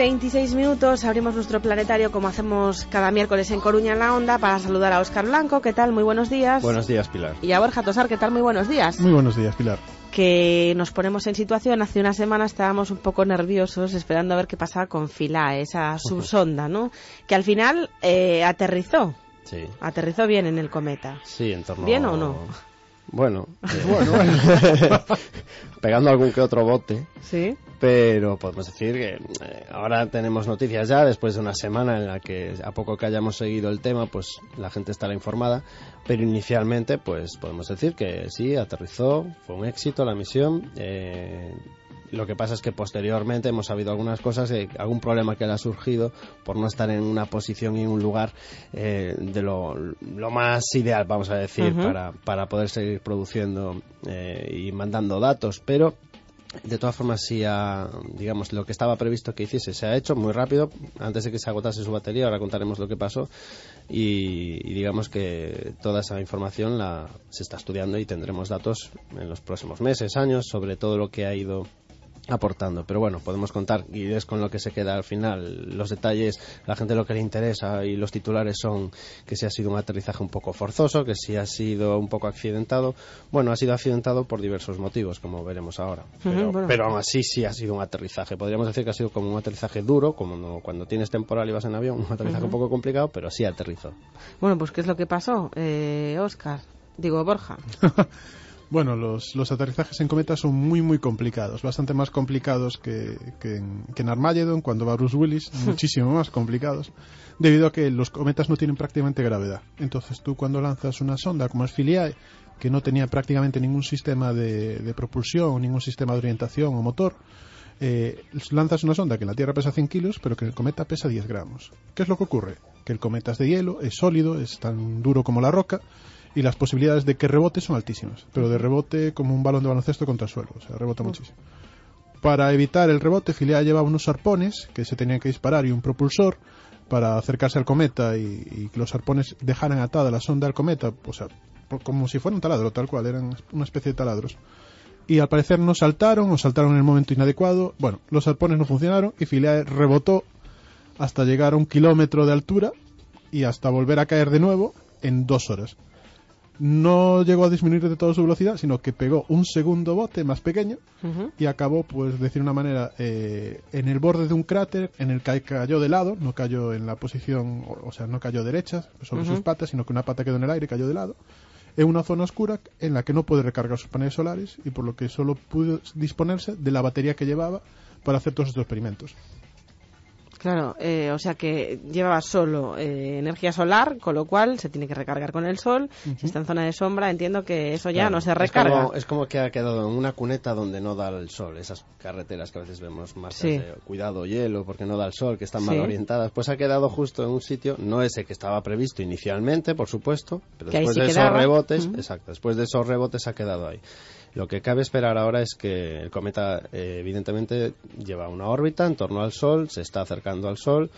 26 minutos, abrimos nuestro planetario como hacemos cada miércoles en Coruña en la Onda para saludar a Óscar Blanco. ¿Qué tal? Muy buenos días. Buenos días, Pilar. Y a Borja Tosar. ¿Qué tal? Muy buenos días. Muy buenos días, Pilar. Que nos ponemos en situación. Hace una semana estábamos un poco nerviosos esperando a ver qué pasaba con Philae, esa subsonda, ¿no? Que al final eh, aterrizó. Sí. Aterrizó bien en el cometa. Sí, en torno ¿Bien o no? Bueno, bueno, pegando algún que otro bote. Sí. Pero podemos decir que eh, ahora tenemos noticias ya, después de una semana en la que a poco que hayamos seguido el tema, pues la gente estará informada. Pero inicialmente, pues podemos decir que sí, aterrizó, fue un éxito la misión. Eh, lo que pasa es que posteriormente hemos sabido algunas cosas, eh, algún problema que le ha surgido por no estar en una posición y en un lugar eh, de lo, lo, más ideal, vamos a decir, para, para poder seguir produciendo eh, y mandando datos. Pero de todas formas, sí ha, digamos, lo que estaba previsto que hiciese se ha hecho muy rápido, antes de que se agotase su batería, ahora contaremos lo que pasó, y, y digamos que toda esa información la, se está estudiando y tendremos datos en los próximos meses, años, sobre todo lo que ha ido aportando. Pero bueno, podemos contar, y es con lo que se queda al final, los detalles, la gente lo que le interesa y los titulares son que si ha sido un aterrizaje un poco forzoso, que si ha sido un poco accidentado. Bueno, ha sido accidentado por diversos motivos, como veremos ahora. Pero, bueno. pero aún así sí ha sido un aterrizaje. Podríamos decir que ha sido como un aterrizaje duro, como no- cuando tienes temporal y vas en avión, un aterrizaje un poco complicado, pero sí aterrizó. Bueno, pues ¿qué es lo que pasó, eh, Óscar? Digo, Borja. Bueno, los, los aterrizajes en cometa son muy, muy complicados, bastante más complicados que, que en, que en Armageddon, cuando va Bruce Willis, muchísimo más complicados, debido a que los cometas no tienen prácticamente gravedad. Entonces tú cuando lanzas una sonda como es Philae, que no tenía prácticamente ningún sistema de, de propulsión, ningún sistema de orientación o motor, eh, lanzas una sonda que en la Tierra pesa 100 kilos, pero que en el cometa pesa 10 gramos. ¿Qué es lo que ocurre? Que el cometa es de hielo, es sólido, es tan duro como la roca, y las posibilidades de que rebote son altísimas, pero de rebote como un balón de baloncesto contra el suelo, o sea, rebota muchísimo. Para evitar el rebote, Philae llevaba unos arpones que se tenían que disparar y un propulsor para acercarse al cometa y, y que los arpones dejaran atada la sonda al cometa, o sea, por- como si fuera un taladro, tal cual, eran una especie de taladros. Y al parecer no saltaron o saltaron en el momento inadecuado. Bueno, los arpones no funcionaron y Philae rebotó hasta llegar a un kilómetro de altura y hasta volver a caer de nuevo en dos horas. No llegó a disminuir de toda su velocidad, sino que pegó un segundo bote más pequeño y acabó, pues, de decir una manera, eh, en el borde de un cráter en el que cayó de lado, no cayó en la posición, o, sea, no cayó derecha sobre sus patas, sino que una pata quedó en el aire y cayó de lado, en una zona oscura en la que no puede recargar sus paneles solares y por lo que solo pudo disponerse de la batería que llevaba para hacer todos estos experimentos. Claro, eh, o sea que llevaba solo eh, energía solar, con lo cual se tiene que recargar con el sol. Si está en zona de sombra, entiendo que eso ya Claro, no se es recarga. como- Es como, que ha quedado en una cuneta donde no da el sol. Esas carreteras que a veces vemos marcas Sí. de cuidado, hielo, porque no da el sol, que están mal Sí. orientadas. Pues ha quedado justo en un sitio, no ese que estaba previsto inicialmente, por supuesto, pero Que después sí de esos rebotes, exacto, después de esos rebotes ha quedado ahí. Lo que cabe esperar ahora es que el cometa, eh, evidentemente, lleva una órbita en torno al Sol, se está acercando al Sol,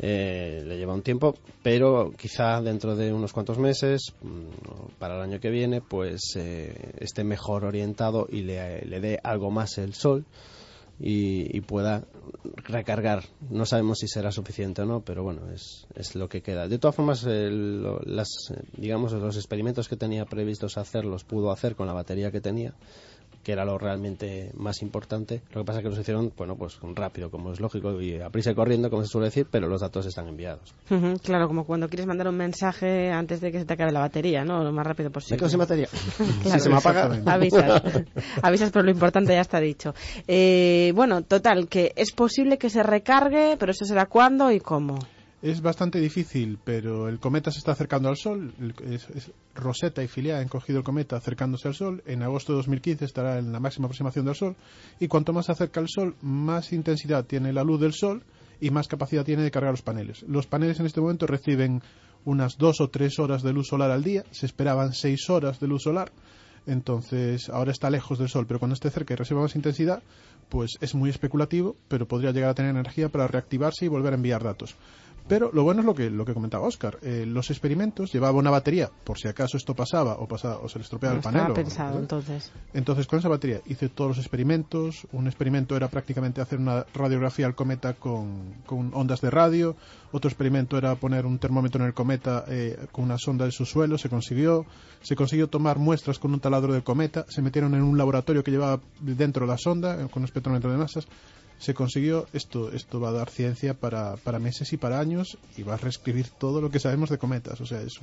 eh, le lleva un tiempo, pero quizá dentro de unos cuantos meses, mm, para el año que viene, pues eh, esté mejor orientado y le, le dé algo más el Sol y, y pueda recargar. No sabemos si será suficiente o no, pero bueno, es, es lo que queda. De todas formas, el- las, eh, digamos, los experimentos que tenía previstos hacer los pudo hacer con la batería que tenía que era lo realmente más importante. Lo que pasa es que los hicieron, bueno, pues rápido, como es lógico, y a prisa y corriendo, como se suele decir, pero los datos están enviados. Claro, como cuando quieres mandar un mensaje antes de que se te acabe la batería, ¿no? Lo más rápido Me posible. quedo sin batería. Claro. si se me apaga. Avisas. Avisas, pero lo importante ya está dicho. Eh, bueno, total, que es posible que se recargue, pero eso será cuándo y cómo. Es bastante difícil, pero el cometa se está acercando al Sol. Rosetta y Philae han cogido el cometa acercándose al Sol. En agosto de 2015 estará en la máxima aproximación del Sol. Y cuanto más se acerca al Sol, más intensidad tiene la luz del Sol y más capacidad tiene de cargar los paneles. Los paneles en este momento reciben unas dos o tres horas de luz solar al día. Se esperaban seis horas de luz solar. Entonces, ahora está lejos del Sol, pero cuando esté cerca y reciba más intensidad, pues es muy especulativo, pero podría llegar a tener energía para reactivarse y volver a enviar datos. Pero lo bueno es lo que, lo que comentaba Oscar. Eh, los experimentos llevaba una batería, por si acaso esto pasaba o, pasaba, o se le estropeaba No el panel. pensado, entonces. entonces, con esa batería hice todos los experimentos. Un experimento era prácticamente hacer una radiografía al cometa con, con ondas de radio. Otro experimento era poner un termómetro en el cometa eh, con una sonda de su suelo. Se consiguió. Se consiguió tomar muestras con un taladro del cometa. Se metieron en un laboratorio que llevaba dentro la sonda eh, con un espectrómetro de masas. Se consiguió. Esto, esto va a dar ciencia para, para meses y para años y va a reescribir todo lo que sabemos de cometas. O sea, es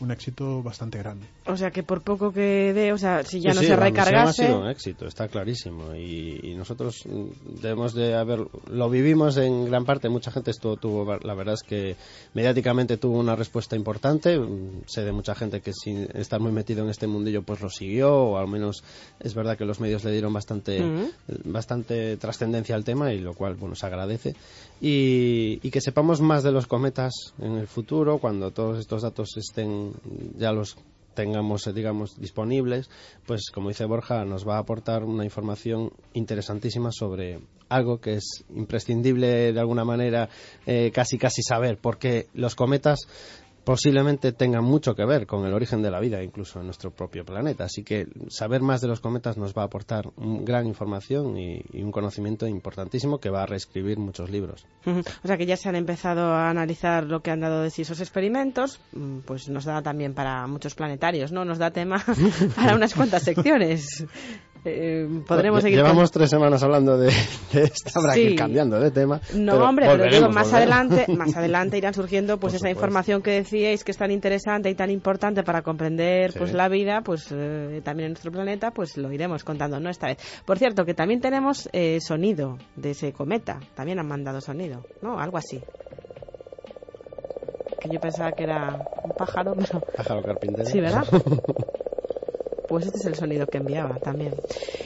un éxito bastante grande. O sea, que por poco que dé, o sea, si ya Sí, no sí, se la recargase... ha sido un éxito, está clarísimo. Y, y nosotros mm, debemos de haber. Lo vivimos en gran parte, mucha gente esto tuvo. La verdad es que mediáticamente tuvo una respuesta importante. Mm, Sé de mucha gente que sin estar muy metido en este mundillo, pues lo siguió, o al menos es verdad que los medios le dieron bastante, Ujú. bastante trascendencia al tema, y lo cual, bueno, se agradece. Y, y que sepamos más de los cometas en el futuro, cuando todos estos datos estén ya los tengamos, eh, digamos, disponibles, pues como dice Borja, nos va a aportar una información interesantísima sobre algo que es imprescindible de alguna manera eh, casi casi saber, porque los cometas posiblemente tengan mucho que ver con el origen de la vida, incluso en nuestro propio planeta. Así que saber más de los cometas nos va a aportar gran información y, y un conocimiento importantísimo que va a reescribir muchos libros. O sea que ya se han empezado a analizar lo que han dado de sí esos experimentos, mm, pues nos da también para muchos planetarios, ¿no? Nos da tema para unas cuantas secciones. Eh, podremos Lle- seguir con- Llevamos tres semanas hablando de, de esto, habrá que ir cambiando de tema. No, pero hombre, pero digo, más volveremos. adelante, más adelante irán surgiendo pues Por esa supuesto. información que decíais que es tan interesante y tan importante para comprender Sí. pues la vida, pues eh, también en nuestro planeta, pues lo iremos contando, ¿no? Esta vez. Por cierto, que también tenemos eh, sonido de ese cometa, también han mandado sonido, ¿no? Algo así. Que yo pensaba que era un pájaro, pero Pájaro carpintero. Sí, ¿verdad? Pues este es el sonido que enviaba también.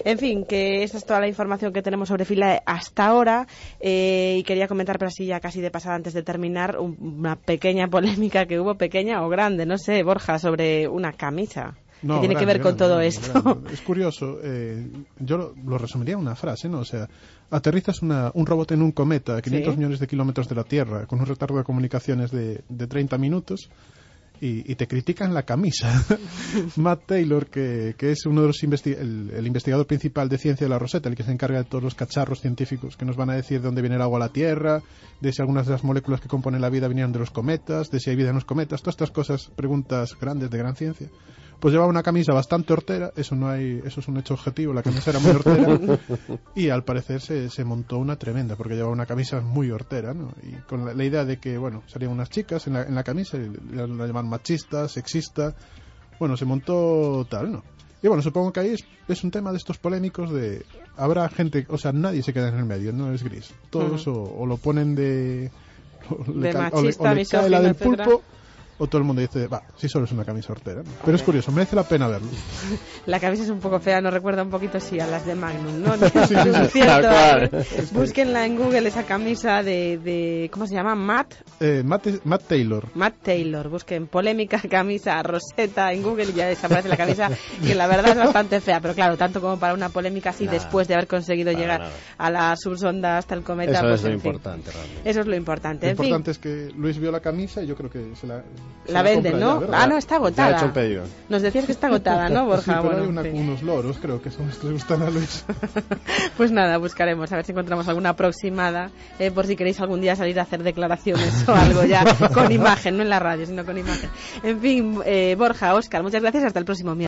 En fin, que esta es toda la información que tenemos sobre fila hasta ahora. eh, y quería comentar, pero así ya casi de pasada antes de terminar, un- una pequeña polémica que hubo, pequeña o grande, no sé, Borja, sobre una camisa. No, que tiene que ver con grande, todo grande, esto. Es curioso, eh, yo lo, lo resumiría en una frase, ¿no? O sea, aterrizas una- un robot en un cometa a 500 Sí. millones de kilómetros de la Tierra con un retardo de comunicaciones de, de 30 minutos y, y te critican la camisa. Matt Taylor, que, que es uno de los investi- el, el investigador principal de ciencia de la Rosetta, el que se encarga de todos los cacharros científicos que nos van a decir de dónde viene el agua a la Tierra, de si algunas de las moléculas que componen la vida vinieron de los cometas, de si hay vida en los cometas, todas estas cosas, preguntas grandes de gran ciencia. Pues llevaba una camisa bastante hortera, eso no hay, eso es un hecho objetivo, la camisa era muy hortera y al parecer se, se montó una tremenda porque llevaba una camisa muy hortera, ¿no? Y con la, la idea de que, bueno, salían unas chicas en la, en la camisa y la, la llaman machista, sexista, bueno, se montó tal, ¿no? Y bueno, supongo que ahí es, es un tema de estos polémicos de... Habrá gente, o sea, nadie se queda en el medio, no es gris. Todos o, o lo ponen de... o De ca- machista, o le, o le cae la del etcétera. O todo el mundo dice, va, sí solo es una camisa hortera. ¿no? Pero es curioso, merece la pena verlo. La camisa es un poco fea, nos recuerda un poquito, sí, a las de Magnum, ¿no? sí, sí. Cierto, cual. ¿eh? Búsquenla en Google, esa camisa de, de ¿cómo se llama? Matt Eh, Matt, Matt Taylor, Matt Taylor, busquen polémica camisa roseta en Google y ya desaparece la camisa, que la verdad es bastante fea, pero claro, tanto como para una polémica así Nada. después de haber conseguido llegar nada. a la subsonda hasta el cometa. Eso pues, es lo en fin. importante, realmente. Eso es lo importante. Lo en fin, importante es que Luis vio la camisa y yo creo que se la. La venden, ¿no? ya, ah, no, está Ya he agotada. hecho un pedido. Nos decías que está agotada, ¿no, Borja? Sí, pero Bueno, hay una- fin. unos loros, creo que son los que le gustan a Luis. Pues nada, buscaremos a ver si encontramos alguna aproximada, eh, por si queréis algún día salir a hacer declaraciones o algo ya con imagen, no en la radio, sino con imagen. En fin, eh, Borja, Oscar, muchas gracias, hasta el próximo miércoles.